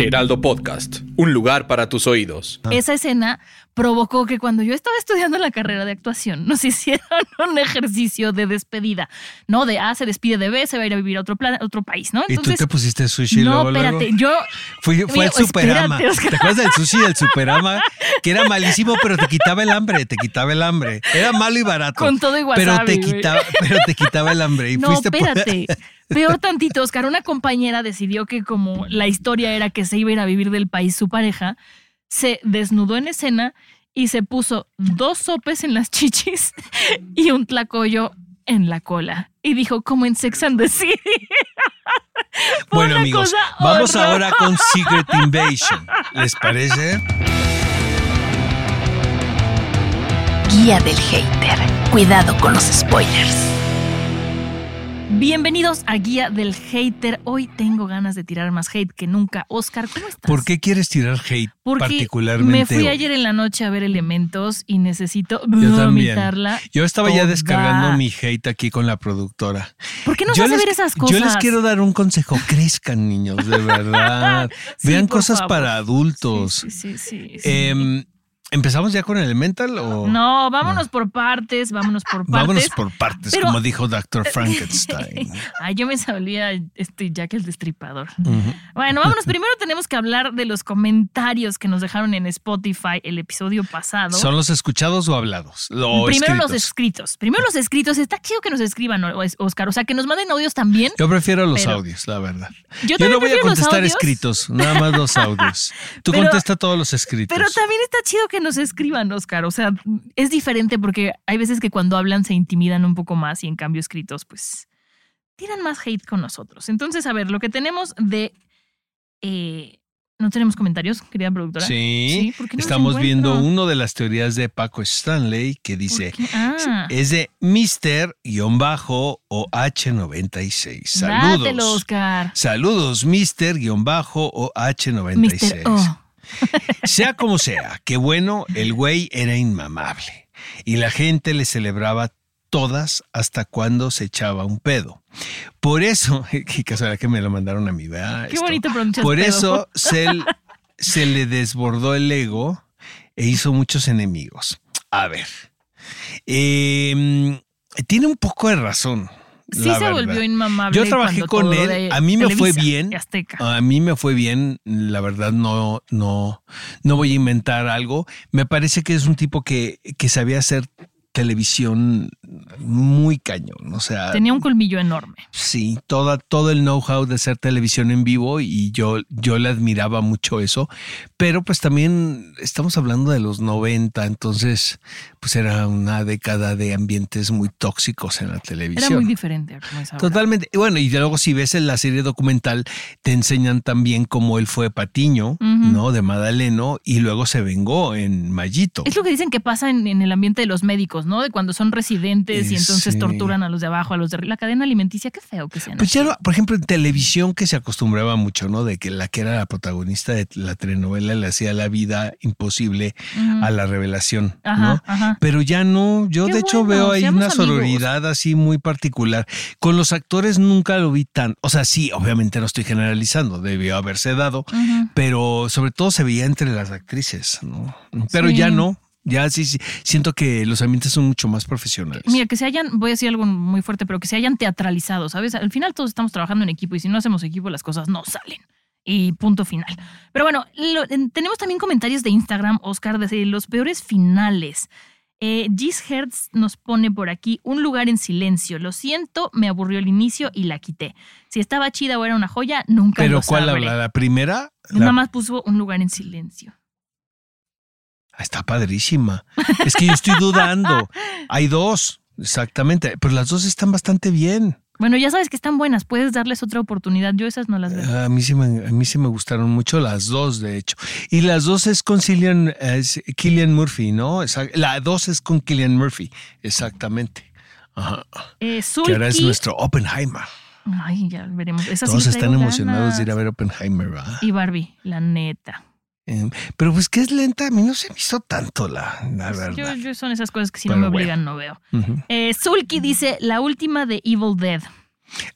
Heraldo Podcast, un lugar para tus oídos. Esa escena provocó que cuando yo estaba estudiando la carrera de actuación nos hicieron un ejercicio de despedida, ¿no? De A se despide de B, se va a ir a vivir a otro, plan, a otro país, ¿no? ¿Y tú te pusiste sushi no, luego, luego? espérate, yo... Fui- fue el Superama. espérate. ¿Te acuerdas del sushi del Superama? Que era malísimo, pero te quitaba el hambre, te quitaba el hambre. Era malo y barato. Con todo y pero te quitaba, pero te quitaba el hambre. Y No, fuiste por- espérate. Peor tantito, Oscar. Una compañera decidió que como la historia era que se iba a ir a vivir del país su pareja, se desnudó en escena y se puso dos sopes en las chichis y un tlacoyo en la cola. Y dijo, como en Sex and the City. Bueno, amigos, vamos ahora con Secret Invasion. ¿Les parece? Guía del hater. Cuidado con los spoilers. Bienvenidos a Guía del Hater. Hoy tengo ganas de tirar más hate que nunca. Oscar, ¿cómo estás? ¿Por qué quieres tirar hate Porque particularmente? me fui hoy? ayer en la noche a ver Elementos y necesito Yo también. vomitarla. Yo estaba ya descargando mi hate aquí con la productora. ¿Por qué hace les- ver esas cosas? Yo les quiero dar un consejo. Crezcan, niños, de verdad. Sí, Vean cosas favor. para adultos. Sí, sí, sí. sí, sí. Em, ¿Empezamos ya con Elemental o...? no, vámonos por partes, vámonos por partes. Vámonos por partes, Pero- como dijo Dr. Frankenstein. Ay, yo me sabía este Jack el Destripador. Bueno, vámonos. Primero tenemos que hablar de los comentarios que nos dejaron en Spotify el episodio pasado. ¿Son los escuchados o hablados? Primero los escritos? Primero los escritos. Está chido que nos escriban, ¿no, Oscar. O sea, que nos manden audios también. Yo prefiero los Pero- audios, la verdad. Yo no voy a contestar escritos, nada más los audios. Tú Pero- contesta todos los escritos. Pero también está chido que nos escriban, Oscar. O sea, es diferente porque hay veces que cuando hablan se intimidan un poco más y en cambio escritos, pues, tiran más hate con nosotros. Entonces, a ver, lo que tenemos de... eh, ¿No tenemos comentarios, querida productora? Sí, ¿por qué no los estamos viendo uno de las teorías de Paco Stanley que dice. Ah, es de Mister-o H96. Saludos. dátelo, Oscar. Saludos, Mister-o H96. Mr. O. Sea como sea, qué bueno, el güey era inmamable. Y la gente le celebraba todas hasta cuando se echaba un pedo. Por eso, qué casualidad que me lo mandaron a mí, ¿verdad? Qué Esto. bonito Por pedo. eso se, se le desbordó el ego e hizo muchos enemigos. A ver, eh, tiene un poco de razón. Sí se verdad. volvió inmamable. Yo trabajé con él, a mí me fue bien. A mí me fue bien, la verdad no, no, no voy a inventar algo. Me parece que es un tipo que, que sabía hacer televisión muy cañón. O sea, Tenía un colmillo enorme. sí, toda, todo el know-how de hacer televisión en vivo y yo, yo le admiraba mucho eso. Pero pues también estamos hablando de los 90, entonces pues era una década de ambientes muy tóxicos en la televisión. Era muy diferente como es ahora. Totalmente. Y bueno, y luego si ves en la serie documental, te enseñan también cómo él fue Patiño, ¿no? De Madaleno, y luego se vengó en Mayito. Es lo que dicen que pasa en, en el ambiente de los médicos, ¿no? De cuando son residentes y Eh, entonces sí. torturan a los de abajo, a los de arriba. La cadena alimenticia, qué feo que sean. Pues así. ya, por ejemplo, en televisión que se acostumbraba mucho, ¿no? De que la que era la protagonista de la telenovela le hacía la vida imposible a la revelación, Ajá, ¿no? ajá. Pero ya no, yo Qué de hecho bueno, veo ahí una amigos. sororidad así muy particular. Con los actores nunca lo vi tan, o sea, sí, obviamente no estoy generalizando, debió haberse dado, pero sobre todo se veía entre las actrices, ¿no? Pero Sí. ya no, ya sí, sí, siento que los ambientes son mucho más profesionales. Mira, que se hayan, voy a decir algo muy fuerte, pero que se hayan teatralizado, ¿sabes? Al final todos estamos trabajando en equipo y si no hacemos equipo las cosas no salen. Y punto final. Pero bueno, lo- tenemos también comentarios de Instagram, Oscar, desde los peores finales. Eh, Gis Hertz nos pone por aquí un lugar en silencio. Lo siento, me aburrió el inicio y la quité. Si estaba chida o era una joya, nunca pero lo ¿cuál sabré. habla? ¿La primera? La- Nada más puso un lugar en silencio. Ah, Está padrísima. Es que yo estoy dudando. Hay dos, exactamente, pero las dos están bastante bien. Bueno, ya sabes que están buenas, puedes darles otra oportunidad. Yo esas no las veo. A mí sí me, a mí sí me gustaron mucho las dos, de hecho. Y las dos es con Cillian, es Killian Murphy, ¿no? La dos es con Killian Murphy, exactamente. Ajá. Eh, Que ahora es nuestro Oppenheimer. Ay, ya veremos. Esa Todos están emocionados de ir a ver Oppenheimer, ¿verdad? Y Barbie, la neta. Eh, pero pues que es lenta, a mí no se me hizo tanto la, la Yo, verdad. yo son esas cosas que si Pero no me bueno. obligan no veo. Eh, Sulky dice la última de Evil Dead.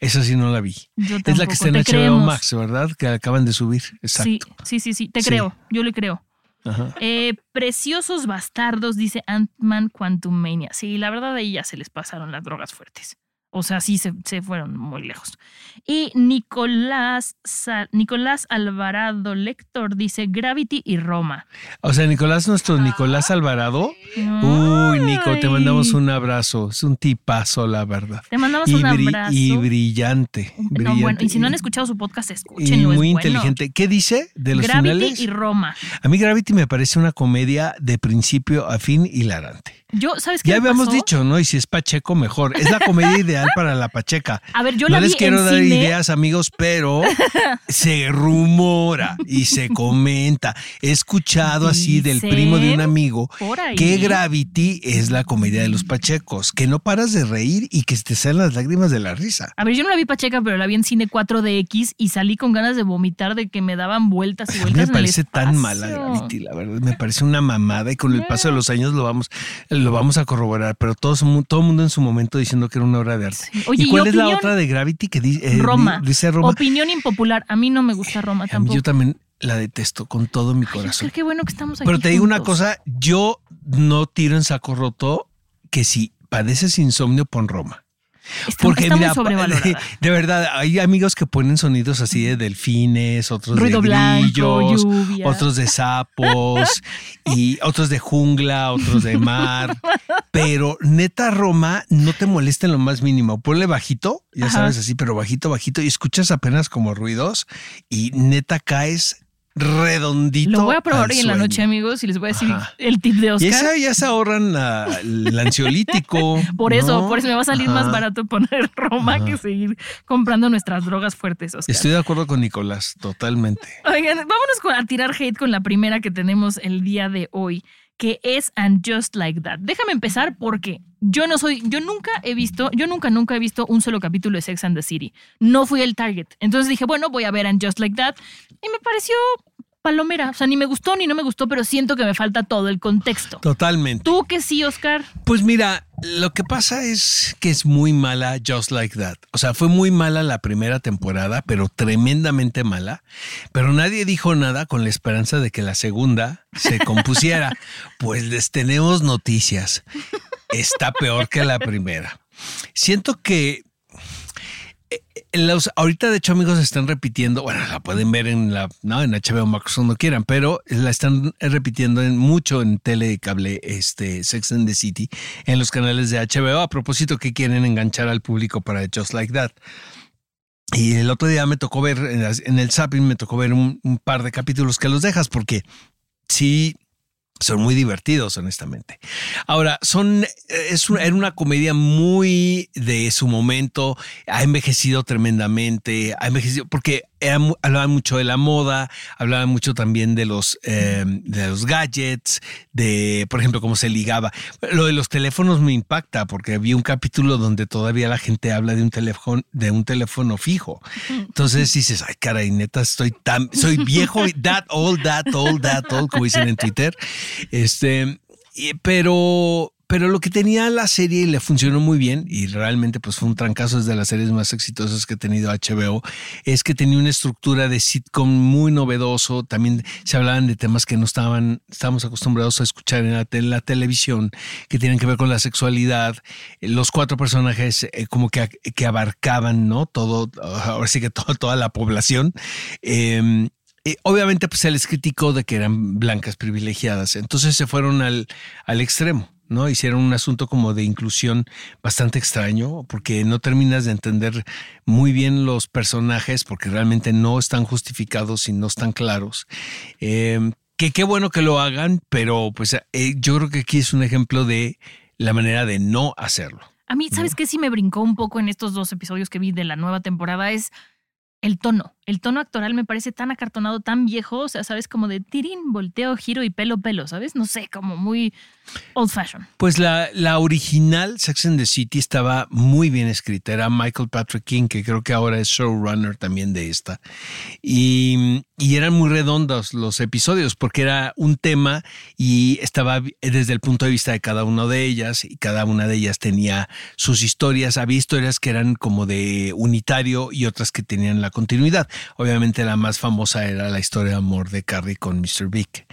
Esa sí no la vi. Yo Es la que está en. Te HBO creemos. Max, ¿verdad? Que acaban de subir. Sí, Exacto. sí, sí, sí. Te Sí. creo. Yo le creo. Ajá. Eh, Preciosos bastardos, dice Ant-Man Quantum Mania. Sí, la verdad ahí ya se les pasaron las drogas fuertes. O sea, sí se, se fueron muy lejos. Y Nicolás, Sa- Nicolás Alvarado Lector dice Gravity y Roma. O sea, Nicolás, nuestro Nicolás Alvarado. Uy, Nico, te mandamos un abrazo. Es un tipazo, la verdad. Te mandamos Y, un abrazo. y brillante. No, brillante. bueno, y si no han escuchado su podcast, Y escúchenlo. es muy bueno. inteligente. ¿Qué dice de los Gravity finales? y Roma. A mí Gravity me parece una comedia de principio a fin hilarante. Yo, ¿sabes qué Ya me habíamos pasó? dicho, ¿no? Y si es Pacheco, mejor. Es la comedia ideal para la Pacheca. A ver, yo no la les vi quiero en dar cine. ideas, amigos, pero se rumora y se comenta. He escuchado así del Dicen primo de un amigo por ahí. que Gravity es la comedia de los Pachecos, que no paras de reír y que te salen las lágrimas de la risa. A ver, yo no la vi Pacheca, pero la vi en cine 4DX y salí con ganas de vomitar de que me daban vueltas y A mí vueltas. me en el parece tan mala Gravity, la verdad. Me parece una mamada y con el paso de los años lo vamos, lo vamos a corroborar. Pero todo, todo mundo en su momento diciendo que era una obra de arte. Sí. Oye, ¿Y ¿y cuál es la otra de Gravity que eh, Roma. dice Roma? Opinión impopular. A mí no me gusta Roma A mí tampoco. yo también la detesto con todo mi Ay, corazón. Oscar, qué bueno que estamos aquí. Pero te digo una cosa, yo no tiro en saco roto que si padeces insomnio, pon Roma. Está, Porque está mira, de verdad, hay amigos que ponen sonidos así de delfines, otros Ruido de grillos, otros de sapos y otros de jungla, otros de mar. Pero neta Roma no te molesta en lo más mínimo. Ponle bajito, ya Ajá. sabes así, pero bajito, bajito y escuchas apenas como ruidos y neta caes redondito. Lo voy a probar hoy en la noche, amigos, y les voy a decir Ajá. el tip de Y Oscar. esa ya se ahorran ah, el ansiolítico. Por eso, ¿no? por eso me va a salir más barato poner Roma Ajá. que seguir comprando nuestras drogas fuertes, Oscar. Estoy de acuerdo con Nicolás, totalmente. Oigan, vámonos a tirar hate con la primera que tenemos el día de hoy, que es And Just Like That. Déjame empezar porque yo no soy, yo nunca he visto, yo nunca, nunca he visto un solo capítulo de Sex and the City. No fui el target. Entonces dije, bueno, voy a ver And Just Like That. Y me pareció palomera. O sea, ni me gustó ni no me gustó, pero siento que me falta todo el contexto. Totalmente. ¿Tú que sí, Oscar? Pues mira, lo que pasa es que es muy mala Just Like That. O sea, fue muy mala la primera temporada, pero tremendamente mala. Pero nadie dijo nada con la esperanza de que la segunda se compusiera. pues les tenemos noticias. Está peor que la primera. Siento que ahorita, de hecho, amigos, están repitiendo. Bueno, la pueden ver en la no, en HBO Max cuando quieran, pero la están repitiendo en, mucho en tele y cable, este Sex and the City, en los canales de HBO. A propósito, que quieren enganchar al público para Just Like That. Y el otro día me tocó ver en el zapping, me tocó ver un, un par de capítulos que los dejas porque sí son muy divertidos, honestamente. Ahora, son, es una, era una comedia muy de su momento, ha envejecido tremendamente, ha envejecido, porque era hablaban mucho de la moda, hablaban mucho también de los, eh, de los gadgets, de, por ejemplo, cómo se ligaba. Lo de los teléfonos me impacta, porque vi un capítulo donde todavía la gente habla de un teléfono, de un teléfono fijo. Entonces dices, ay, caray, neta, estoy tan, soy viejo, that old, that old, that old, como dicen en Twitter. Este, pero, pero lo que tenía la serie y le funcionó muy bien, y realmente pues fue un trancazo, es de las series más exitosas que ha tenido HBO, es que tenía una estructura de sitcom muy novedoso, también se hablaban de temas que no estaban, estábamos acostumbrados a escuchar en la, te- la televisión, que tienen que ver con la sexualidad, los cuatro personajes eh, como que, que abarcaban, ¿no? Todo, ahora sí que todo- toda la población. Eh, eh, obviamente, pues se les criticó de que eran blancas privilegiadas. Entonces se fueron al, al extremo, ¿no? Hicieron un asunto como de inclusión bastante extraño, porque no terminas de entender muy bien los personajes, porque realmente no están justificados y no están claros. Eh, que qué bueno que lo hagan, pero pues eh, yo creo que aquí es un ejemplo de la manera de no hacerlo. A mí, ¿sabes qué? Sí me brincó un poco en estos dos episodios que vi de la nueva temporada. Es el tono. El tono actoral me parece tan acartonado, tan viejo. O sea, ¿sabes? Como de tirín, volteo, giro y pelo, pelo, ¿sabes? No sé, como muy old fashion. Pues la, la original Sex and the City estaba muy bien escrita. Era Michael Patrick King, que creo que ahora es showrunner también de esta. Y, y eran muy redondos los episodios porque era un tema y estaba desde el punto de vista de cada una de ellas y cada una de ellas tenía sus historias. Había historias que eran como de unitario y otras que tenían la continuidad. Obviamente la más famosa era la historia de amor de Carrie con Mr. Big,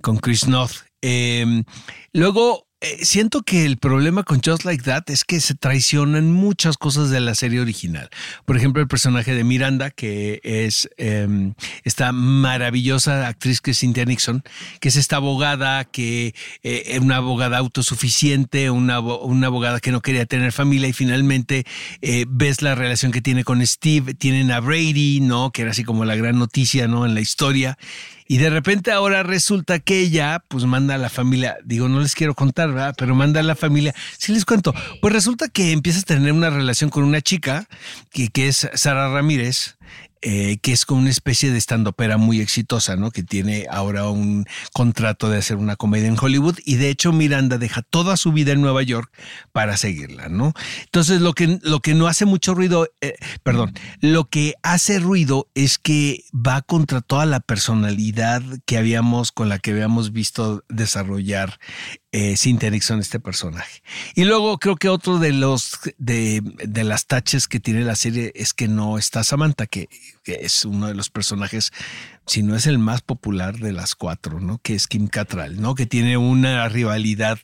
con Chris Noth. Eh, luego eh, siento que el problema con Just Like That es que se traicionan muchas cosas de la serie original. Por ejemplo, el personaje de Miranda, que es eh, esta maravillosa actriz que es Cynthia Nixon, que es esta abogada que eh, es una abogada autosuficiente, una, una, abogada que no quería tener familia y finalmente eh, ves la relación que tiene con Steve, tienen a Brady, ¿no? Que era así como la gran noticia, ¿no? En la historia. Y de repente ahora resulta que ella, pues manda a la familia, digo, no les quiero contar, ¿verdad? Pero manda a la familia, sí les cuento, pues resulta que empiezas a tener una relación con una chica, que, que es Sara Ramírez, eh, que es como una especie de estandopera muy exitosa, ¿no? Que tiene ahora un contrato de hacer una comedia en Hollywood y de hecho Miranda deja toda su vida en Nueva York para seguirla, ¿no? Entonces lo que, lo que no hace mucho ruido, eh, perdón, lo que hace ruido es que va contra toda la personalidad que habíamos, con la que habíamos visto desarrollar eh, Cynthia este personaje. Y luego creo que otro de los de, de, las taches que tiene la serie es que no está Samantha, que, que es uno de los personajes si no es el más popular de las cuatro, ¿no? Que es Kim Cattrall, ¿no? Que tiene una rivalidad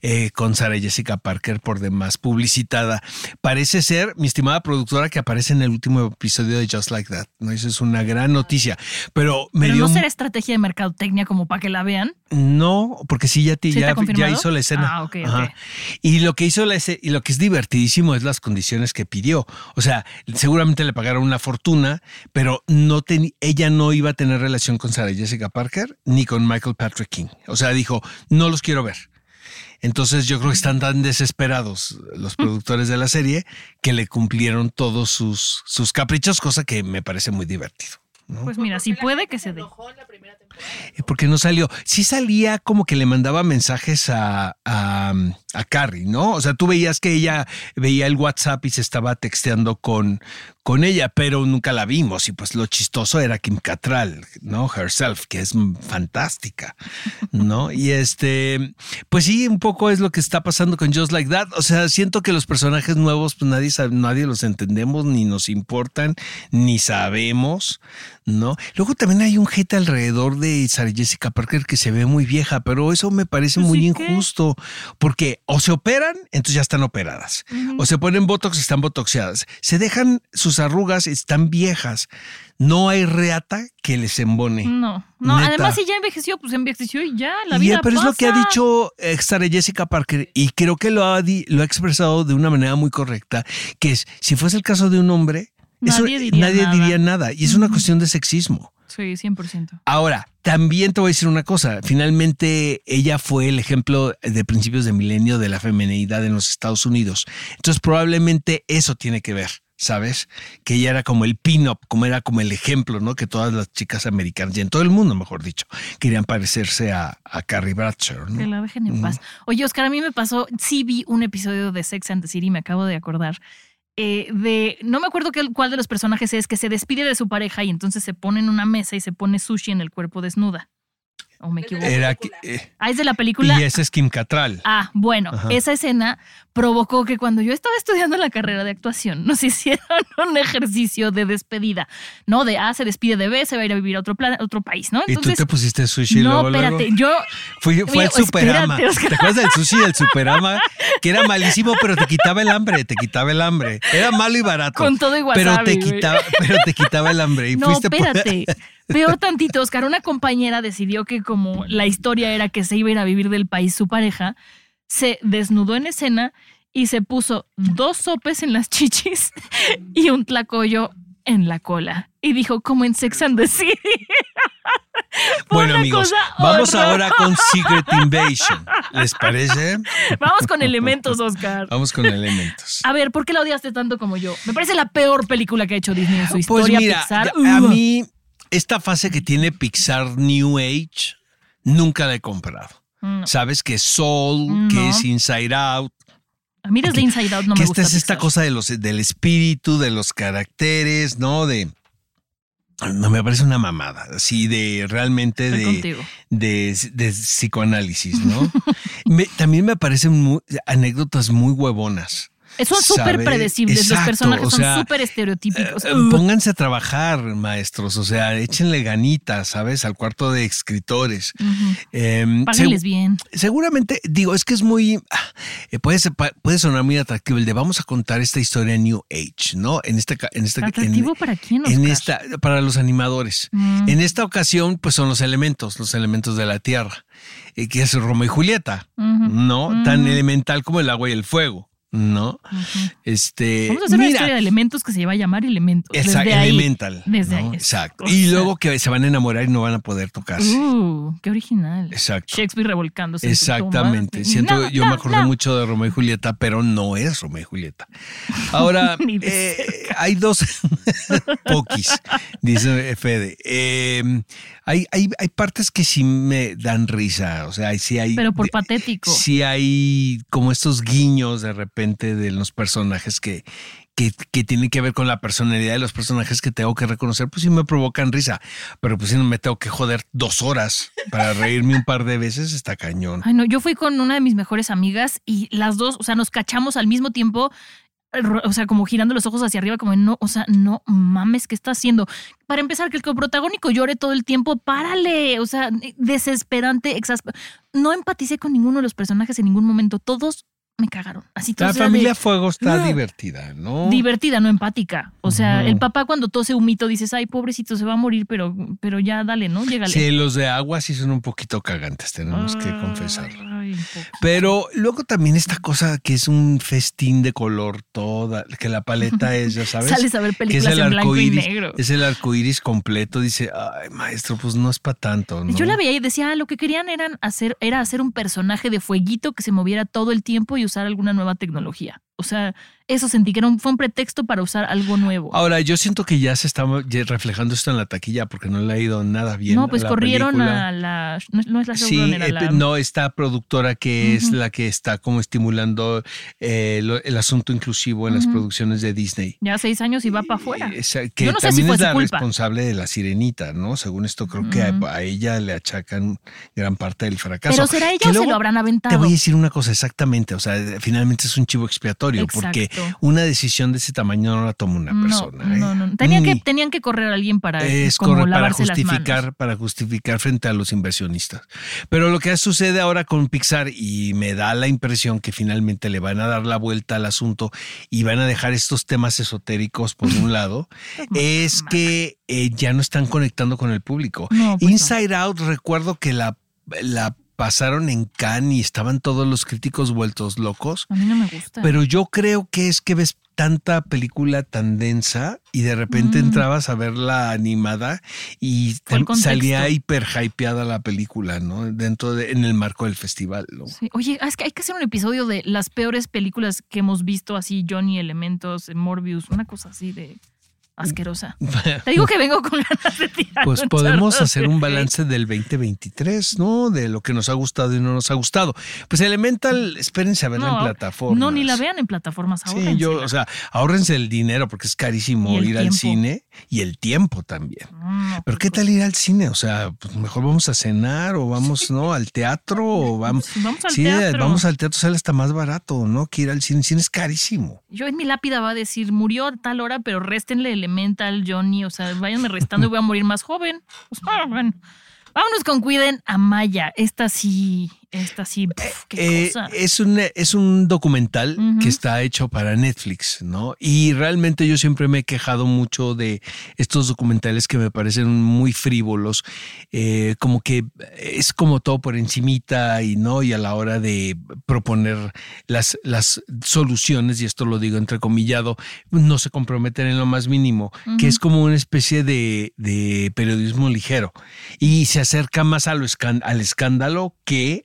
eh, con Sarah Jessica Parker por demás publicitada. Parece ser, mi estimada productora, que aparece en el último episodio de Just Like That, ¿no? Eso es una gran noticia. Pero me ¿Pero dio... no será estrategia de mercadotecnia como para que la vean? No, porque sí ya, te, ¿Sí ya, hizo la escena. Ah, ok, Ajá. ok. Y lo que hizo la escena, y lo que es divertidísimo es las condiciones que pidió. O sea, seguramente le pagaron una fortuna, pero no ten- ella no iba a tener relación con Sarah Jessica Parker ni con Michael Patrick King. O sea, dijo, no los quiero ver. Entonces yo creo que están tan desesperados los productores de la serie que le cumplieron todos sus, sus caprichos, cosa que me parece muy divertido. ¿no? Pues mira, si puede que se dé. ¿Y por qué no salió? Sí salía como que le mandaba mensajes a, a, a Carrie, ¿no? O sea, tú veías que ella veía el WhatsApp y se estaba texteando con, con ella, pero nunca la vimos. Y pues lo chistoso era Kim Cattrall, ¿no? Herself, que es fantástica, ¿no? Y este, pues sí, un poco es lo que está pasando con Just Like That. O sea, siento que los personajes nuevos, pues nadie sabe, nadie los entendemos, ni nos importan, ni sabemos, ¿no? Luego también hay un hate alrededor de Sarah Jessica Parker que se ve muy vieja, pero eso me parece Pues muy sí, ¿qué? injusto, porque o se operan, entonces ya están operadas, o se ponen botox, están botoxeadas, se dejan sus arrugas, están viejas. No hay reata que les embone. No, no, Neta. además si ya envejeció, pues envejeció y ya, la Y, vida pero es lo que ha dicho Sarah Jessica Parker y creo que lo ha, lo ha expresado de una manera muy correcta, que es, si fuese el caso de un hombre, eso- Nadie diría nadie nada. diría nada. Y es una cuestión de sexismo. Sí, 100%. Ahora, también te voy a decir una cosa. Finalmente, ella fue el ejemplo de principios de milenio de la feminidad en los Estados Unidos. Entonces, probablemente eso tiene que ver, ¿sabes? Que ella era como el pin-up, como era como el ejemplo, ¿no? Que todas las chicas americanas, y en todo el mundo, mejor dicho, querían parecerse a, a Carrie Bradshaw, ¿no? Que la dejen en paz. Oye, Oscar, a mí me pasó, sí vi un episodio de Sex and the City, me acabo de acordar. Eh, de, no me acuerdo qué- cuál de los personajes es, que se despide de su pareja y entonces se pone en una mesa y se pone sushi en el cuerpo desnuda. ¿O me equivoco? Era eh, Ah, es de la película. y ese es Kim Cattrall. Ah, bueno, Ajá. esa escena provocó que cuando yo estaba estudiando la carrera de actuación nos hicieron un ejercicio de despedida, ¿no? De A se despide de B, se va a ir a vivir a otro, plan, otro país, ¿no? y tú te pusiste sushi no, luego, luego? espérate, yo Fui- fue el Superama. espérate. ¿Te acuerdas del sushi del Superama? Que era malísimo, pero te quitaba el hambre, te quitaba el hambre. Era malo y barato. Con todo y pero te quitaba, pero te quitaba el hambre. Y no, fuiste por- espérate. Peor tantito, Oscar. Una compañera decidió que como la historia era que se iba a ir a vivir del país su pareja, se desnudó en escena y se puso dos sopes en las chichis y un tlacoyo en la cola. Y dijo, como en Sex and the City. Bueno, amigos, vamos ahora con Secret Invasion. ¿Les parece? Vamos con elementos, Oscar. Vamos con elementos. A ver, ¿por qué la odiaste tanto como yo? Me parece la peor película que ha hecho Disney en su Pues historia. mira, Pixar. ya- a mí esta fase que tiene Pixar New Age nunca la he comprado. No. Sabes que Soul, que es Inside Out, A mí desde Inside Out no que me esta gusta. es esta cosa de los, del espíritu, de los caracteres, ¿no? De. No me parece una mamada, así de realmente de, de, de psicoanálisis, ¿no? Me- también me parecen muy- anécdotas muy huevonas. Son súper predecibles. Los personajes o son súper estereotípicos. Eh, Ugh. Pónganse a trabajar, maestros, o sea, échenle ganitas, ¿sabes? Al cuarto de escritores. Páguenles segu- bien. Seguramente, digo, es que es muy. ah, eh, puede, ser- puede sonar muy atractivo el de vamos a contar esta historia New Age, ¿no? En esta. ca- En ¿Atractivo para quién, en esta, para los animadores. Mm. En esta ocasión, pues son los elementos, los elementos de la tierra, eh, que es Romeo y Julieta. ¿no? Tan Ujú. elemental como el agua y el fuego, ¿no? Este. Vamos a hacer una mira, historia de elementos que se va a llamar elementos. Desde ahí. elemental. Desde ¿no? ahí. Exacto. Y luego que se van a enamorar y no van a poder tocarse. Uh, qué original. Exacto. Shakespeare revolcándose. en Exactamente. Siento, No, yo no, me acordé mucho de Romeo y Julieta, pero no es Romeo y Julieta. Ahora, eh, hay dos poquis, dice Fede. Eh, hay, hay, hay partes que sí me dan risa. O sea, sí hay. Pero por patético. Sí hay como estos guiños de repente de los personajes que, que, que tienen que ver con la personalidad de los personajes que tengo que reconocer, pues sí me provocan risa. Pero pues si no me tengo que joder dos horas para reírme un par de veces, está cañón. Ay, no, yo fui con una de mis mejores amigas y las dos, o sea, nos cachamos al mismo tiempo, o sea, como girando los ojos hacia arriba, como no, o sea, no mames, ¿qué está haciendo? Para empezar, que el coprotagónico llore todo el tiempo, párale, o sea, desesperante, exasper No empaticé con ninguno de los personajes en ningún momento, todos me cagaron. Así La de- familia Fuego está Ah. divertida, ¿no? divertida, no empática. O sea, el papá cuando tose humito dices, ay, pobrecito, se va a morir, pero, pero ya dale, ¿no? Llégale. Sí, los de agua sí son un poquito cagantes, tenemos que confesarlo. Ay. Pero luego también esta cosa que es un festín de color toda, que la paleta es, ya sabes. Sales a ver que es películas el en blanco y negro. es el arco iris completo. Dice, ay, maestro, pues no es para tanto. ¿no? Yo la veía y decía, ah, lo que querían eran hacer, era hacer un personaje de fueguito que se moviera todo el tiempo y usar alguna nueva tecnología. O sea, eso sentí que era un- fue un pretexto para usar algo nuevo. Ahora, yo siento que ya se está reflejando esto en la taquilla porque no le ha ido nada bien. no, pues a la corrieron película. a la. No, no es la Sí, eh, la- no, esta productora que es la que está como estimulando eh, lo- el asunto inclusivo en las producciones de Disney. Ya seis años y va para afuera. Esa- que Yo no sé si también fue es la culpa. responsable de la sirenita, ¿no? Según esto, creo que a, ella le achacan gran parte del fracaso. Pero será ella o se lo habrán Te aventado. voy a decir una cosa exactamente, o sea, finalmente es un chivo expiatorio, porque Exacto. una decisión de ese tamaño no la toma una No, persona. ¿eh? no, no. Tenían que, tenían que correr a alguien para, es como para lavarse las manos. justificar, para justificar frente a los inversionistas. Pero lo que sucede ahora con Pixar, y me da la impresión que finalmente le van a dar la vuelta al asunto y van a dejar estos temas esotéricos por un lado, es que eh, ya no están conectando con el público. No, pues. Inside Out, recuerdo que la, la pasaron en Cannes y estaban todos los críticos vueltos locos. A mí no me gusta. Pero yo creo que es que ves tanta película tan densa y de repente Mm. entrabas a ver la animada y salía hiper hypeada la película, ¿no? Dentro de, en el marco del festival, ¿no? Sí. Oye, es que hay que hacer un episodio de las peores películas que hemos visto, así Johnny Elementos, Morbius, una cosa así de asquerosa. Te digo que vengo con ganas de tirar. Pues podemos hacer de un balance del 2023, ¿no? De lo que nos ha gustado y no nos ha gustado. Pues Elemental, espérense a verla en plataformas. No, ni la vean en plataformas ahora. Sí, yo, o sea, ahórrense el dinero porque es carísimo el ir al cine y el tiempo también. Pero ¿qué tal ir al cine? O sea, pues mejor vamos a cenar o vamos, ¿no? Al teatro o vamos. Sí, vamos al sí, teatro. vamos al teatro, sale hasta más barato, ¿no? Que ir al cine. El cine es carísimo. Yo en mi lápida va a decir, murió a tal hora, pero réstenle Elemental, Johnny, o sea, váyanme restando y voy a morir más joven. Pues, ah, bueno. Vámonos con Cuiden a Maya. Esta sí, Esta sí, pf, qué Eh, cosa. es, un, es un documental que está hecho para Netflix, ¿no? Y realmente yo siempre me he quejado mucho de estos documentales que me parecen muy frívolos, eh, como que es como todo por encimita y no, y a la hora de proponer las, las soluciones, y esto lo digo entrecomillado, no se comprometen en lo más mínimo, que es como una especie de, de periodismo ligero y se acerca más a lo al escándalo que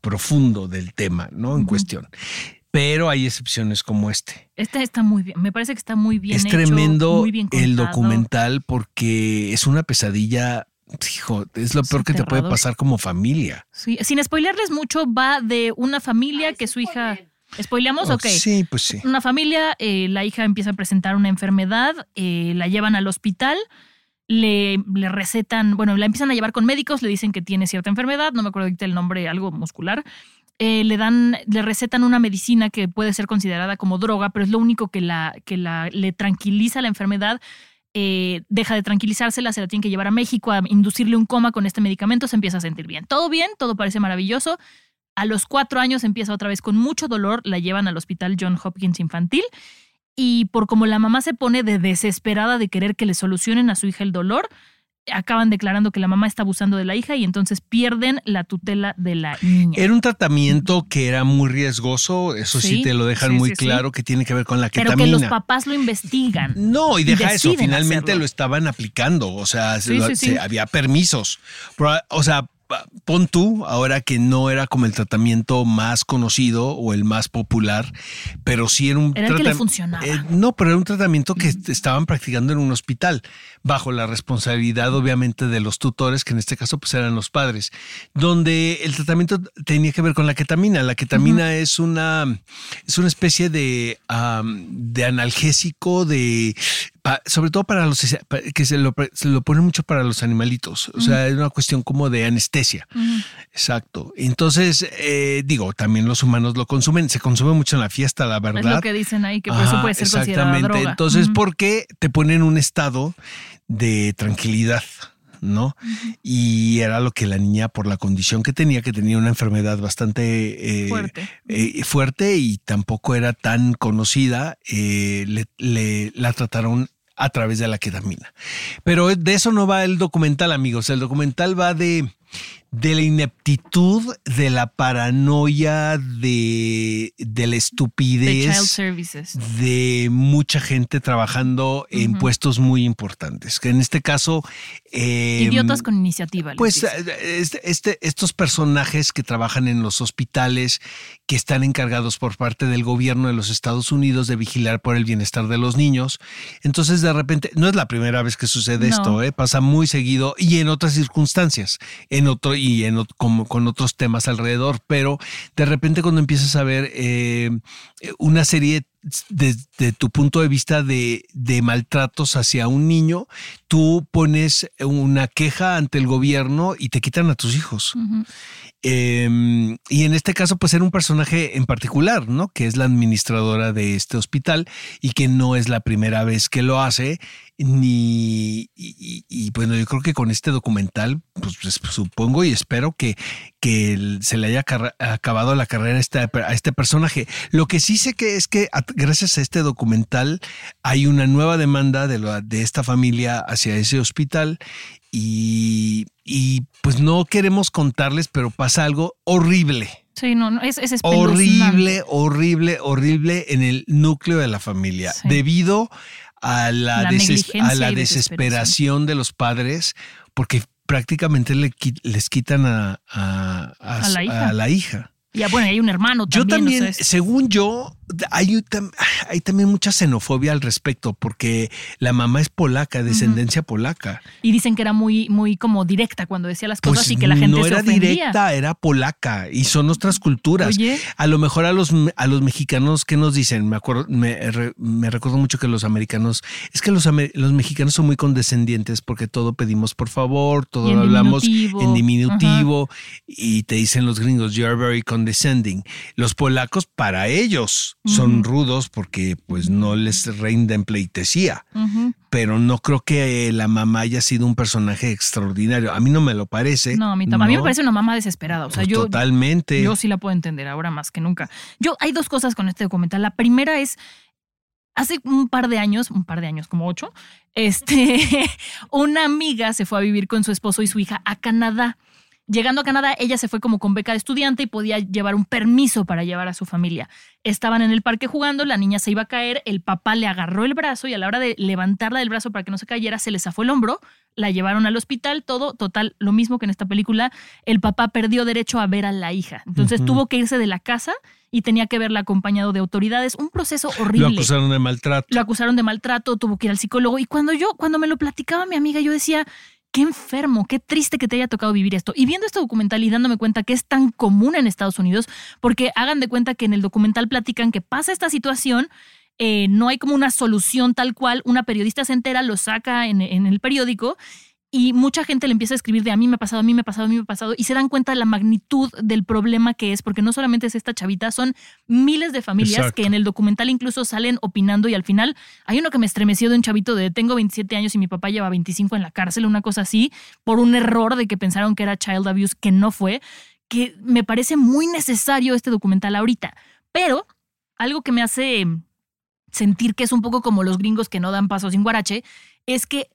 Profundo del tema, ¿no? En cuestión. Pero hay excepciones como este. Esta está muy bien. Me parece que está muy bien es hecho, tremendo muy bien el documental porque es una pesadilla. Hijo, es lo Es peor que te puede pasar como familia. Sí, sin spoilearles mucho, va de una familia que su hija. ¿Spoileamos? Oh, Ok. Sí, pues sí. Una familia, eh, la hija empieza a presentar una enfermedad, eh, la llevan al hospital, le, le recetan, bueno, la empiezan a llevar con médicos, le dicen que tiene cierta enfermedad, no me acuerdo el nombre, algo muscular. Eh, le dan, le recetan una medicina que puede ser considerada como droga, pero es lo único que la, que la, le tranquiliza la enfermedad. Eh, deja de tranquilizársela, se la tienen que llevar a México a inducirle un coma con este medicamento, se empieza a sentir bien. Todo bien, todo parece maravilloso. A los cuatro años empieza otra vez con mucho dolor, la llevan al hospital John Hopkins Infantil y por como la mamá se pone de desesperada de querer que le solucionen a su hija el dolor, acaban declarando que la mamá está abusando de la hija y entonces pierden la tutela de la niña. Era un tratamiento que era muy riesgoso, eso sí, Sí, te lo dejan sí, muy sí, claro, que tiene que ver con la Pero ketamina. que los papás lo investigan. No, y y deja eso, finalmente hacerlo. lo estaban aplicando, o sea, se había permisos. Pero, o sea, pon tú, ahora que no era como el tratamiento más conocido o el más popular, pero sí era un Era el que le funcionaba. eh, no, pero era un tratamiento que est- estaban practicando en un hospital, bajo la responsabilidad obviamente de los tutores, que en este caso pues eran los padres, donde el tratamiento tenía que ver con la ketamina. La ketamina es una es una especie de, de analgésico de sobre todo para los que se lo, se lo ponen mucho para los animalitos. O sea, es una cuestión como de anestesia. Exacto. Entonces, eh, digo, también los humanos lo consumen. Se consume mucho en la fiesta, la verdad. Es lo que dicen ahí, que por eso puede ser considerada exactamente. droga. Entonces, Ujú. porque te ponen en un estado de tranquilidad, ¿no? Y era lo que la niña, por la condición que tenía, que tenía una enfermedad bastante eh, Fuerte. eh, fuerte y tampoco era tan conocida, eh, le, le- la trataron a través de la ketamina. Pero de eso no va el documental, amigos. El documental va de, de la ineptitud, de la paranoia, de, de la De estupidez de mucha gente trabajando en puestos muy importantes. Que en este caso. eh, Idiotas con iniciativa. Pues eh, este, este- estos personajes que trabajan en los hospitales, que están encargados por parte del gobierno de los Estados Unidos de vigilar por el bienestar de los niños. Entonces, de repente, no es la primera vez que sucede No. esto, ¿eh? pasa muy seguido y en otras circunstancias, en otro y en como con otros temas alrededor. Pero de repente, cuando empiezas a ver eh, una serie desde tu punto de vista de, de maltratos hacia un niño, tú pones una queja ante el gobierno y te quitan a tus hijos. Eh, y en este caso, pues era un personaje en particular, ¿no? Que es la administradora de este hospital y que no es la primera vez que lo hace. ni y, y, bueno, yo creo que con este documental, pues, pues supongo y espero que, que se le haya acabado la carrera a este, este personaje. Lo que sí sé que es que gracias a este documental hay una nueva demanda de, la, de esta familia hacia ese hospital y, y pues no queremos contarles, pero pasa algo horrible. Sí, no, no es, es horrible, horrible, horrible en el núcleo de la familia, debido a la, a la desesperación de los padres, porque prácticamente le, les quitan a, a, la hija. Y bueno, hay un hermano también. Yo también, según yo, hay, hay, también mucha xenofobia al respecto, porque la mamá es polaca, descendencia polaca. Y dicen que era muy, muy como directa cuando decía las cosas pues y que la gente no era directa, era polaca y son otras culturas. A lo mejor a los, a los mexicanos, ¿qué nos dicen? Me acuerdo, me, me recuerdo mucho que los americanos, es que los, los mexicanos son muy condescendientes porque todo pedimos por favor, todo lo hablamos en diminutivo y te dicen los gringos, you're very condescending. Los polacos, para ellos, son rudos porque pues no les rinden pleitesía. Pero no creo que la mamá haya sido un personaje extraordinario. A mí no me lo parece. No, a mí, a mí me parece una mamá desesperada. O sea, pues, yo, totalmente. Yo sí la puedo entender ahora más que nunca. Yo hay dos cosas con este documental. La primera es hace un par de años, un par de años, como ocho, este, una amiga se fue a vivir con su esposo y su hija a Canadá. Llegando a Canadá, ella se fue como con beca de estudiante y podía llevar un permiso para llevar a su familia. Estaban en el parque jugando, la niña se iba a caer, el papá le agarró el brazo y a la hora de levantarla del brazo para que no se cayera, se le zafó el hombro, la llevaron al hospital, todo total, lo mismo que en esta película, el papá perdió derecho a ver a la hija. Entonces tuvo que irse de la casa y tenía que verla acompañado de autoridades. Un proceso horrible. Lo acusaron de maltrato. Lo acusaron de maltrato, tuvo que ir al psicólogo. Y cuando yo, cuando me lo platicaba mi amiga, yo decía, qué enfermo, qué triste que te haya tocado vivir esto. Y viendo este documental y dándome cuenta que es tan común en Estados Unidos, porque hagan de cuenta que en el documental platican que pasa esta situación, eh, no hay como una solución tal cual, una periodista se entera, lo saca en, en el periódico y mucha gente le empieza a escribir de a mí me ha pasado, a mí me ha pasado, a mí me ha pasado, y se dan cuenta de la magnitud del problema que es, porque no solamente es esta chavita, son miles de familias que en el documental incluso salen opinando y al final hay uno que me estremeció de un chavito de tengo 27 años y mi papá lleva 25 en la cárcel, una cosa así, por un error de que pensaron que era child abuse, que no fue, que me parece muy necesario este documental ahorita. Pero algo que me hace sentir que es un poco como los gringos que no dan paso sin guarache, es que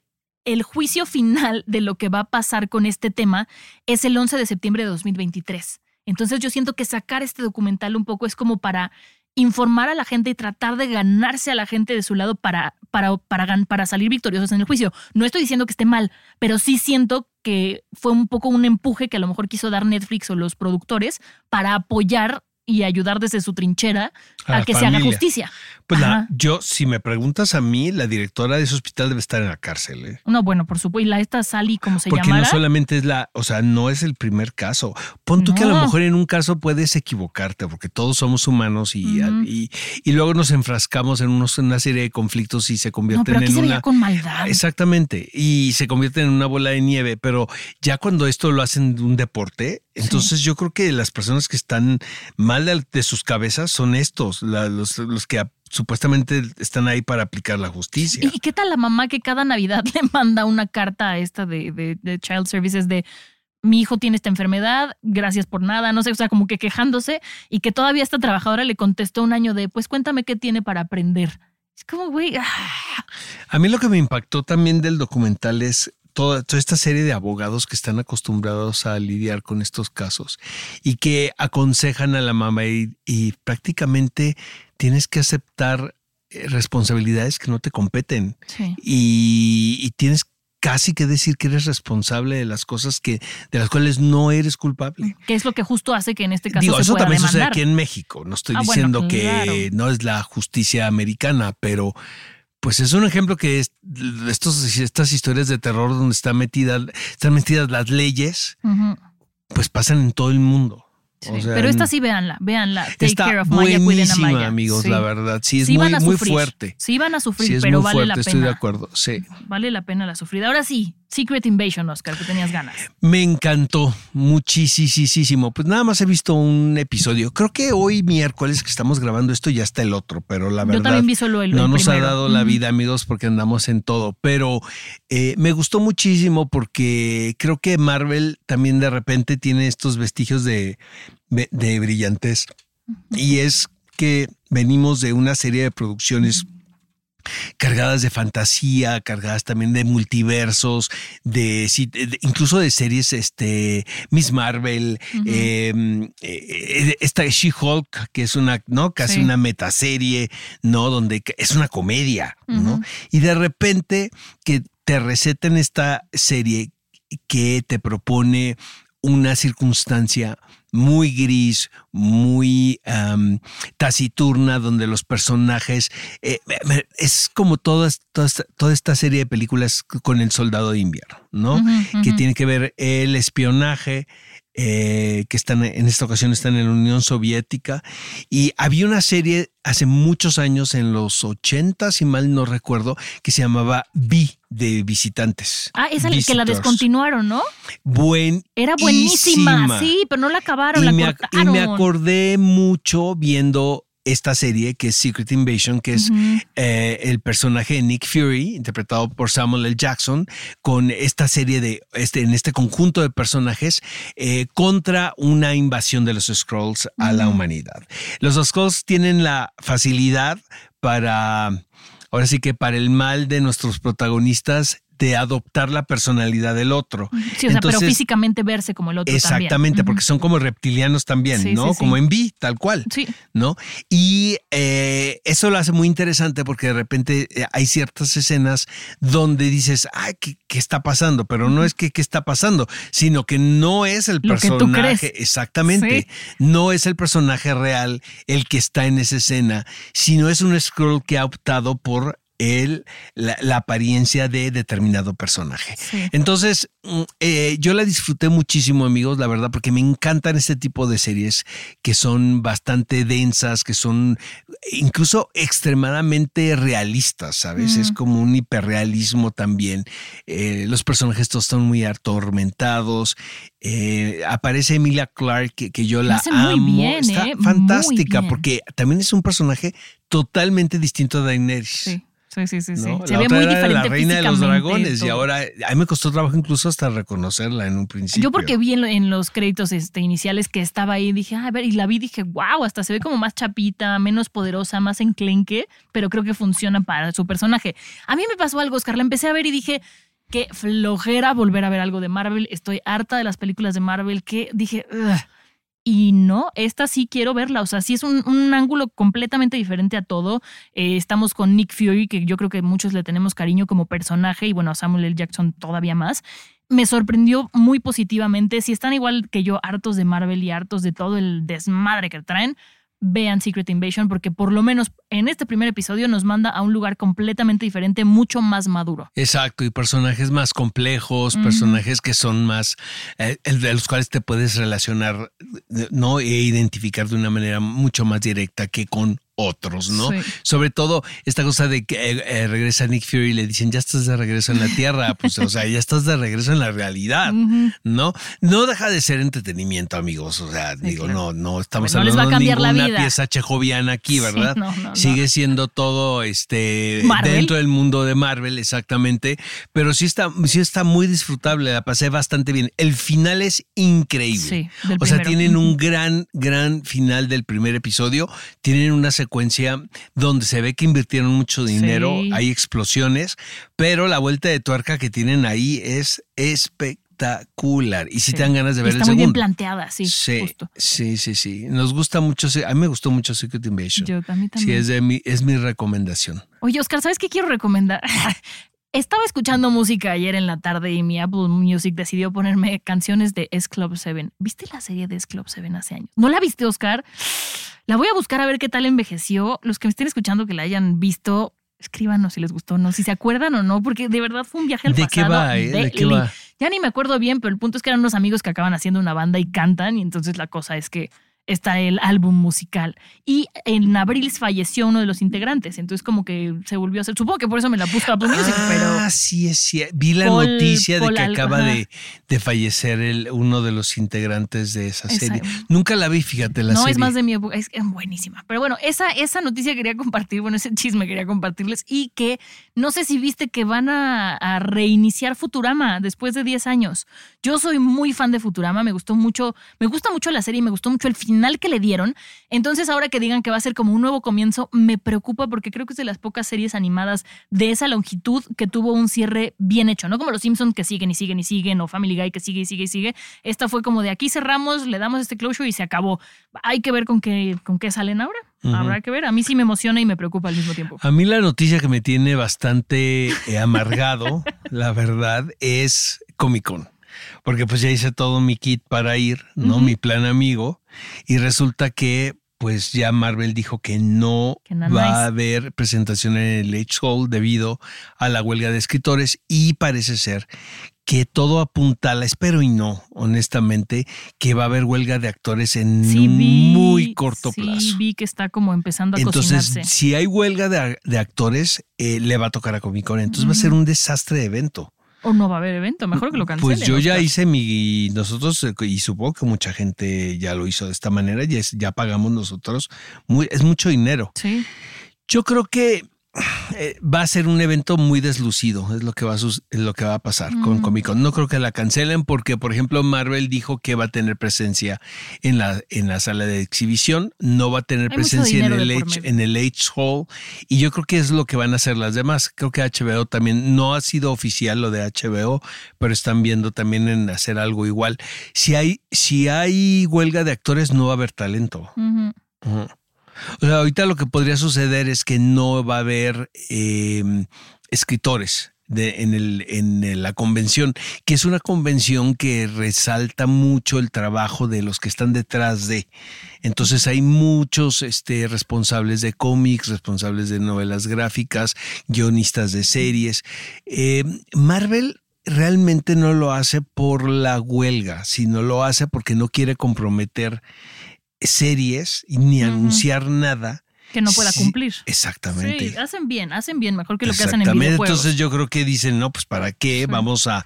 el juicio final de lo que va a pasar con este tema es el 11 de septiembre de 2023. Entonces yo siento que sacar este documental un poco es como para informar a la gente y tratar de ganarse a la gente de su lado para, para, para, para salir victoriosos en el juicio. No estoy diciendo que esté mal, pero sí siento que fue un poco un empuje que a lo mejor quiso dar Netflix o los productores para apoyar y ayudar desde su trinchera a, que se haga justicia. Pues yo, si me preguntas a mí, la directora de ese hospital debe estar en la cárcel. ¿eh? No, bueno, por supuesto. Y la esta Sally, como se llama. Porque no solamente es la, o sea, no es el primer caso. Pon tú que a lo mejor en un caso puedes equivocarte, porque todos somos humanos y, y, luego nos enfrascamos en, unos, una serie de conflictos y se convierten en una. con maldad. Exactamente. Y se convierten en una bola de nieve. Pero ya cuando esto lo hacen de un deporte, entonces yo creo que las personas que están mal de, sus cabezas son estos, los, los que supuestamente están ahí para aplicar la justicia. ¿Y qué tal la mamá que cada Navidad le manda una carta a esta de, de, Child Services de mi hijo tiene esta enfermedad, gracias por nada, no sé, o sea, como que quejándose y que todavía esta trabajadora le contestó un año de, pues cuéntame qué tiene para aprender. Es como, güey. Ah. A mí lo que me impactó también del documental es toda, esta serie de abogados que están acostumbrados a lidiar con estos casos y que aconsejan a la mamá y, prácticamente tienes que aceptar eh, responsabilidades que no te competen y, tienes casi que decir que eres responsable de las cosas que de las cuales no eres culpable. Que es lo que justo hace que en este caso Digo, se eso también sucede aquí en México. No estoy ah, diciendo que no es la justicia americana, pero pues es un ejemplo que es, estos, estas historias de terror donde está metida, están metidas las leyes, pues pasan en todo el mundo. O sea, pero esta sí, véanla, véanla. Take está care of Maya, cuiden a Maya. amigos, Sí. la verdad. Sí, es Sí muy, fuerte. Sí van a sufrir, Sí, es pero muy vale fuerte, la pena. estoy de acuerdo. Sí. Vale la pena la sufrida. Ahora sí, Secret Invasion, Oscar, que tenías ganas. Me encantó muchísimo. Pues nada más he visto un episodio. Creo que hoy miércoles que estamos grabando esto ya está el otro, pero la Yo verdad también vi solo el- no el nos primero. ha dado la vida, amigos, porque andamos en todo. Pero eh, me gustó muchísimo porque creo que Marvel también de repente tiene estos vestigios de, de, de brillantez. Y es que venimos de una serie de producciones cargadas de fantasía, cargadas también de multiversos, de, incluso de series, este, Miss Marvel, eh, esta She-Hulk, que es una, ¿no? Casi Sí. una metaserie, ¿no? Donde es una comedia, ¿no? Y de repente que te receten esta serie que te propone una circunstancia muy gris, muy taciturna, donde los personajes eh, es como todas, toda, esta, toda esta serie de películas con el soldado de invierno, ¿no? Que tiene que ver el espionaje, eh, que están en esta ocasión están en la Unión Soviética. Y había una serie hace muchos años, en los 80, si mal no recuerdo, que se llamaba V de visitantes. Ah, esa que la descontinuaron, ¿no? Buen. Era buenísima, sí, pero no la acabaron, Y la me, ac- y cortaron. me acordé mucho viendo esta serie que es Secret Invasion, que es eh, el personaje de Nick Fury, interpretado por Samuel L. Jackson, con esta serie de, este, en este conjunto de personajes eh, contra una invasión de los Scrolls a la humanidad. Los Scrolls tienen la facilidad para, ahora sí que para el mal de nuestros protagonistas, de adoptar la personalidad del otro. Sí, o sea, pero físicamente verse como el otro. Exactamente, porque son como reptilianos también, Sí, ¿no? sí. Como en V, tal cual. Sí. ¿no? Y eh, eso lo hace muy interesante porque de repente eh, hay ciertas escenas donde dices, ay, ¿qué, qué está pasando? Pero no es que qué está pasando, sino que no es el Lo que tú personaje, crees. exactamente, no es el personaje real el que está en esa escena, sino es un scroll que ha optado por el, la, la apariencia de determinado personaje. Sí. Entonces, mm, eh, yo la disfruté muchísimo, amigos, la verdad, porque me encantan este tipo de series que son bastante densas, que son incluso extremadamente realistas, ¿sabes? Es como un hiperrealismo también. Eh, los personajes todos están muy atormentados. Eh, aparece Emilia Clarke, que, que yo la hace muy amo. bien, Está ¿eh? Muy fantástica, bien. porque también es un personaje totalmente distinto a Daenerys. Sí, sí, sí, sí. sí. ¿no? Se La ve otra muy era diferente la reina de los dragones y ahora a mí me costó trabajo incluso hasta reconocerla en un principio. Yo porque vi en los créditos este, iniciales que estaba ahí, dije, "Ah, a ver, y la vi, dije, wow, hasta se ve como más chapita, menos poderosa, más enclenque, pero creo que funciona para su personaje. A mí me pasó algo, Oscar, la empecé a ver y dije, qué flojera volver a ver algo de Marvel, estoy harta de las películas de Marvel, que dije, "Ugh". Y no, esta sí quiero verla. O sea, sí es un, un ángulo completamente diferente a todo. Eh, estamos con Nick Fury, que yo creo que muchos le tenemos cariño como personaje, y bueno, a Samuel L. Jackson todavía más. Me sorprendió muy positivamente. Si están igual que yo, hartos de Marvel y hartos de todo el desmadre que traen, vean Secret Invasion, porque por lo menos en este primer episodio nos manda a un lugar completamente diferente, mucho más maduro. Exacto, y personajes más complejos, personajes que son más, eh, el de los cuales te puedes relacionar, eh, ¿no? E identificar de una manera mucho más directa que con otros, ¿no? Sí. Sobre todo esta cosa de que eh, eh, regresa Nick Fury y le dicen, ya estás de regreso en la Tierra, pues, o sea, ya estás de regreso en la realidad. ¿no? No deja de ser entretenimiento, amigos, o sea, digo, claro. no, no estamos no hablando de ninguna pieza chejoviana aquí, ¿verdad? no, no, no. Sigue siendo todo este Marvel. dentro del mundo de Marvel, exactamente. Pero sí está, sí está muy disfrutable, la pasé bastante bien. El final es increíble. O sea, primero. tienen un gran, gran final del primer episodio. Tienen una secuencia donde se ve que invirtieron mucho dinero, Sí. hay explosiones, pero la vuelta de tuerca que tienen ahí es espectacular. Y si Sí. te dan ganas de ver Está el muy bien segundo. planteada, sí, Sí, justo. sí, sí, sí. Nos gusta mucho, a mí me gustó mucho Secret Invasion. Yo también Sí, también. es, de mi, es mi recomendación. Oye, Oscar, ¿sabes qué quiero recomendar? Estaba escuchando música ayer en la tarde y mi Apple Music decidió ponerme canciones de S Club 7. ¿Viste la serie de S Club 7 hace años? ¿No la viste, Oscar? La voy a buscar a ver qué tal envejeció. Los que me estén escuchando que la hayan visto, escríbanos si les gustó o no, si se acuerdan o no, porque de verdad fue un viaje al ¿De qué pasado. va, eh? ¿De qué deli. va? Ya ni me acuerdo bien, pero el punto es que eran unos amigos que acaban haciendo una banda y cantan, y entonces la cosa es que está el álbum musical. Y en abril falleció uno de los integrantes, entonces como que se volvió a hacer. Supongo que por eso me la puso Apple Music, pero. Ah, sí, es cierto. Vi la Paul- noticia de que acaba de, de fallecer el, uno de los integrantes de esa serie. Nunca la vi, fíjate, la no serie. es más de mi época, es, es buenísima. Pero bueno, esa, esa noticia quería compartir, bueno, ese chisme quería compartirles y que no sé si viste que van a, a reiniciar Futurama después de 10 años. Yo soy muy fan de Futurama, me gustó mucho, me gusta mucho la serie y me gustó mucho el final que le dieron. Entonces ahora que digan que va a ser como un nuevo comienzo, me preocupa porque creo que es de las pocas series animadas de esa longitud que tuvo un cierre bien hecho, no como los Simpsons que siguen y siguen y siguen o Family Guy que sigue y sigue y sigue. Esta fue como de aquí cerramos, le damos este closure y se acabó. Hay que ver con qué, con qué salen ahora. Habrá que ver. A mí sí me emociona y me preocupa al mismo tiempo. A mí la noticia que me tiene bastante eh, amargado, la verdad, es Comic Con. Porque pues ya hice todo mi kit para ir, ¿no? Mi plan amigo. Y resulta que pues ya Marvel dijo que no Que va nice. a haber presentación en el H Hall debido a la huelga de escritores y parece ser que todo apuntala, espero y no, honestamente, que va a haber huelga de actores en Sí un vi, muy corto sí plazo. vi que está como empezando a Entonces, cocinarse. si hay huelga de, de actores, eh, le va a tocar a Comic Con. Entonces va a ser un desastre de evento. O no va a haber evento, mejor que lo cancelen. Pues yo ya hice mi, nosotros, eh, y supongo que mucha gente ya lo hizo de esta manera, ya, ya pagamos nosotros, muy, es mucho dinero. Sí. Yo creo que eh, va a ser un evento muy deslucido, es lo que va a, sus- es lo que va a pasar con. Comic Con. No creo que la cancelen porque, por ejemplo, Marvel dijo que va a tener presencia en la, en la sala de exhibición, no va a tener Hay presencia en el, H, en el H Hall y yo creo que es lo que van a hacer las demás. Creo que HBO también no ha sido oficial lo de HBO, pero están viendo también en hacer algo igual. Si hay, si hay huelga de actores, no va a haber talento. O sea, ahorita lo que podría suceder es que no va a haber eh, escritores. en, la convención, que es una convención que resalta mucho el trabajo de los que están detrás de. Entonces hay muchos este, responsables de cómics, responsables de novelas gráficas, guionistas de series. Eh, Marvel realmente no lo hace por la huelga, sino lo hace porque no quiere comprometer series y ni anunciar nada. Que no pueda Sí, cumplir. Exactamente. Sí, hacen bien, hacen bien, mejor que lo que hacen en videojuegos. Entonces yo creo que dicen, no, pues para qué Sí. vamos a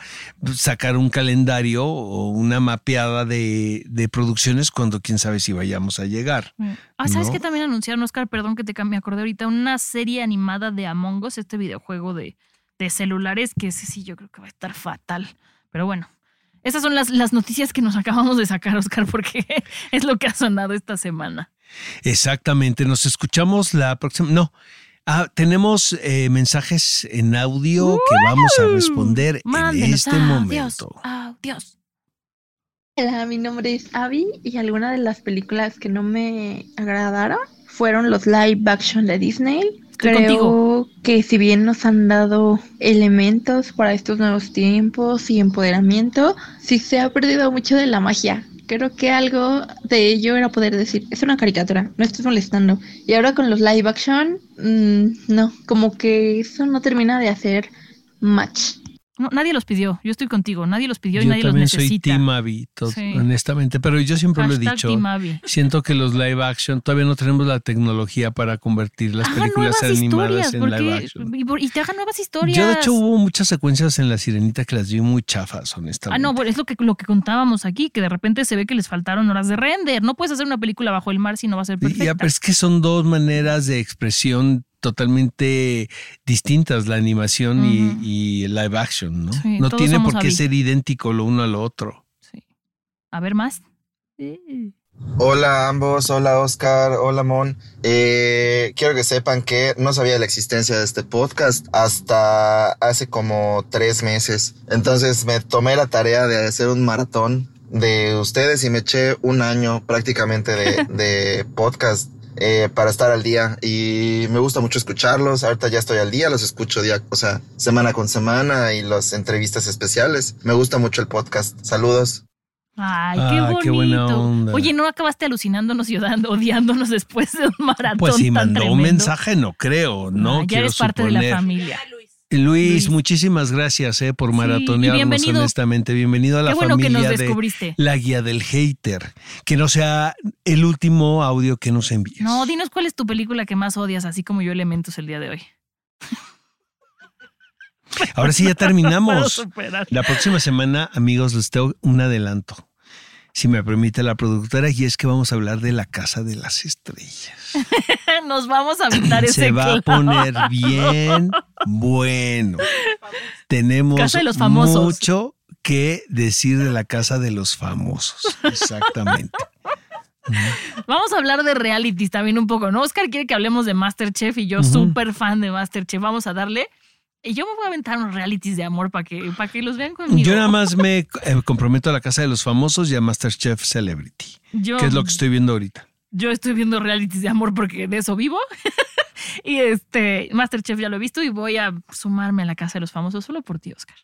sacar un calendario o una mapeada de, de producciones cuando quién sabe si vayamos a llegar. Ah, ¿sabes qué también anunciaron, Oscar? Perdón que te cam- me acordé ahorita. Una serie animada de Among Us, este videojuego de, de celulares, que ese sí yo creo que va a estar fatal. Pero bueno, esas son las, las noticias que nos acabamos de sacar, Oscar, porque es lo que ha sonado esta semana. Exactamente. Nos escuchamos la próxima. No. Ah, tenemos eh, mensajes en audio que vamos a responder en este momento. audios. Hola, mi nombre es Abby y algunas de las películas que no me agradaron fueron los live action de Disney. Creo que si bien nos han dado elementos para estos nuevos tiempos y empoderamiento, sí se ha perdido mucho de la magia. Creo que algo de ello era poder decir, es una caricatura, no estás molestando. Y ahora con los live action, mm, no, como que eso no termina de hacer match. No, nadie los pidió. Yo estoy contigo. Nadie los pidió y Yo nadie los también soy necesita. Team Sí. honestamente, pero yo siempre lo he dicho. Siento que los live action todavía no tenemos la tecnología para convertir las Hagan películas animadas en porque- live action. y, te hagan nuevas historias. Yo de hecho hubo muchas secuencias en La Sirenita que las vi muy chafas, honestamente. Ah, no, es lo que, lo que contábamos aquí, que de repente se ve que les faltaron horas de render. No puedes hacer una película bajo el mar si no va a ser perfecta. Ya, pero es que son dos maneras de expresión totalmente distintas, la animación y- y, el live action, ¿no? Sí, no tiene por qué ser idéntico lo uno a lo otro. Sí. A ver más. Sí. Hola a ambos, hola Oscar, hola Mon. Eh, quiero que sepan que no sabía de la existencia de este podcast hasta hace como tres meses. Entonces me tomé la tarea de hacer un maratón de ustedes y me eché un año prácticamente de, de podcast eh, para estar al día y me gusta mucho escucharlos. Ahorita ya estoy al día, los escucho día, o sea, semana con semana y las entrevistas especiales. Me gusta mucho el podcast. Saludos. Ay, qué Ah, bonito. qué buena onda. Oye, ¿no acabaste alucinándonos y odiándonos después de un maratón Pues si tan mandó un mensaje, no creo, ¿no? Ah, ya Quiero eres parte de la familia. Luis, Luis. muchísimas gracias eh, por maratonearnos honestamente. Bienvenido a la Qué bueno que familia de la guía del hater. Que no sea el último audio que nos envíes. No, dinos cuál es tu película que más odias, así como yo Elementos el día de hoy. Ahora sí ya terminamos. La próxima semana, amigos, les tengo un adelanto. Si me permite la productora, y es que vamos a hablar de la Casa de las Estrellas. Nos vamos a aventar ese Se va a poner bien bueno. Tenemos Casa de los famosos. mucho que decir de la Casa de los Famosos. Exactamente. Vamos a hablar de realities también un poco, ¿no? Oscar quiere que hablemos de Masterchef y yo Ujú. súper fan de Masterchef. Vamos a darle. Y yo me voy a aventar unos realities de amor para que, para que los vean conmigo. Yo nada más me eh, comprometo a la Casa de los Famosos y a Masterchef Celebrity, Yo- que es lo que estoy viendo ahorita. Yo estoy viendo realities de amor porque de eso vivo. y este, Masterchef ya lo he visto y voy a sumarme a la casa de los famosos solo por ti, Oscar.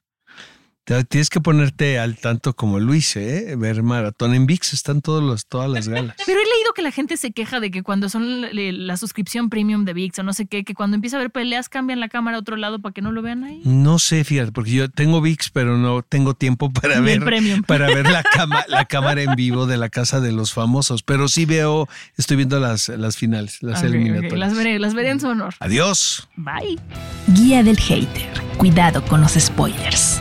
Tienes que ponerte al tanto como Luis, ¿eh? Ver maratón en VIX, están todos los, todas las galas. Pero he leído que la gente se queja de que cuando son la suscripción premium de VIX o no sé qué, que cuando empieza a haber peleas cambian la cámara a otro lado para que no lo vean ahí. No sé, fíjate, porque yo tengo VIX, pero no tengo tiempo para Ni ver premium. para ver la, cama- la cámara en vivo de la casa de los famosos. Pero sí veo, estoy viendo las, las finales, las Ok, ok, eliminatorias. Las veré, las veré en su honor. Adiós. Bye. Guía del Hater. Cuidado con los spoilers.